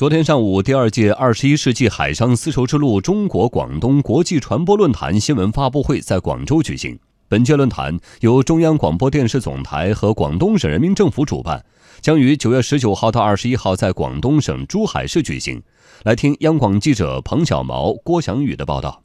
昨天上午，第二届二十一世纪海上丝绸之路中国广东国际传播论坛新闻发布会在广州举行。本届论坛由中央广播电视总台和广东省人民政府主办，将于九月十九号到二十一号在广东省珠海市举行。来听央广记者彭小毛、郭翔宇的报道。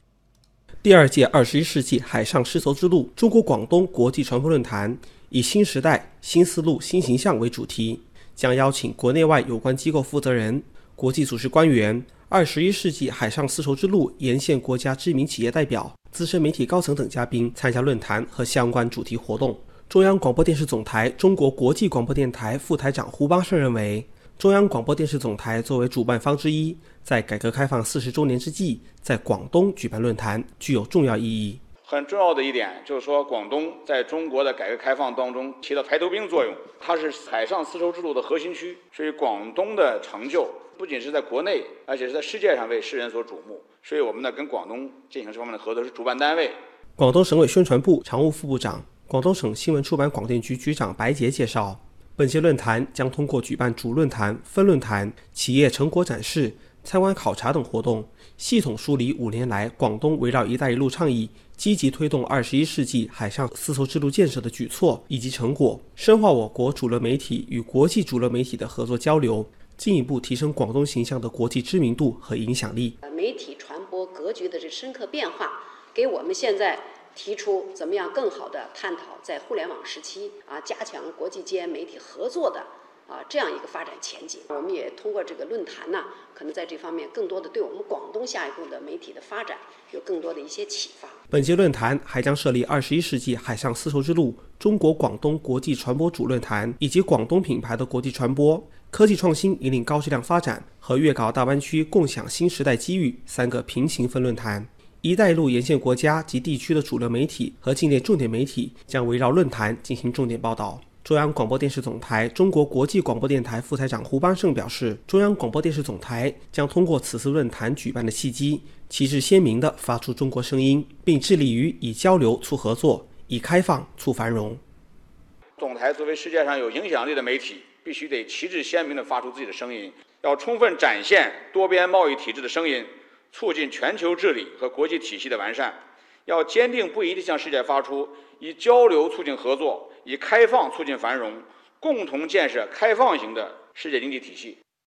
第二届二十一世纪海上丝绸之路中国广东国际传播论坛以“新时代、新思路、新形象”为主题，将邀请国内外有关机构负责人。国际组织官员、二十一世纪海上丝绸之路沿线国家知名企业代表、资深媒体高层等嘉宾参加论坛和相关主题活动。中央广播电视总台中国国际广播电台副台长胡邦胜认为，中央广播电视总台作为主办方之一，在改革开放四十周年之际，在广东举办论坛具有重要意义。很重要的一点就是说，广东在中国的改革开放当中起到排头兵作用，它是海上丝绸之路的核心区，所以广东的成就。不仅是在国内，而且是在世界上为世人所瞩目。所以，我们呢跟广东进行这方面的合作，是主办单位。广东省委宣传部常务副部长、广东省新闻出版广电局局长白杰介绍，本届论坛将通过举办主论坛、分论坛、企业成果展示、参观考察等活动，系统梳理五年来广东围绕“一带一路”倡议积极推动二十一世纪海上丝绸之路建设的举措以及成果，深化我国主流媒体与国际主流媒体的合作交流。进一步提升广东形象的国际知名度和影响力。媒体传播格局的这深刻变化，给我们现在提出怎么样更好的探讨在互联网时期啊，加强国际间媒体合作的。啊，这样一个发展前景，我们也通过这个论坛呢，可能在这方面更多的对我们广东下一步的媒体的发展有更多的一些启发。本届论坛还将设立二十一世纪海上丝绸之路中国广东国际传播主论坛，以及广东品牌的国际传播、科技创新引领高质量发展和粤港澳大湾区共享新时代机遇三个平行分论坛。一带一路沿线国家及地区的主流媒体和境内重点媒体将围绕论坛进行重点报道。中央广播电视总台中国国际广播电台副台长胡邦胜表示，中央广播电视总台将通过此次论坛举办的契机，旗帜鲜明地发出中国声音，并致力于以交流促合作，以开放促繁荣。总台作为世界上有影响力的媒体，必须得旗帜鲜明地发出自己的声音，要充分展现多边贸易体制的声音，促进全球治理和国际体系的完善。要坚定不移地向世界发出以交流促进合作、以开放促进繁荣，共同建设开放型的世界经济体系。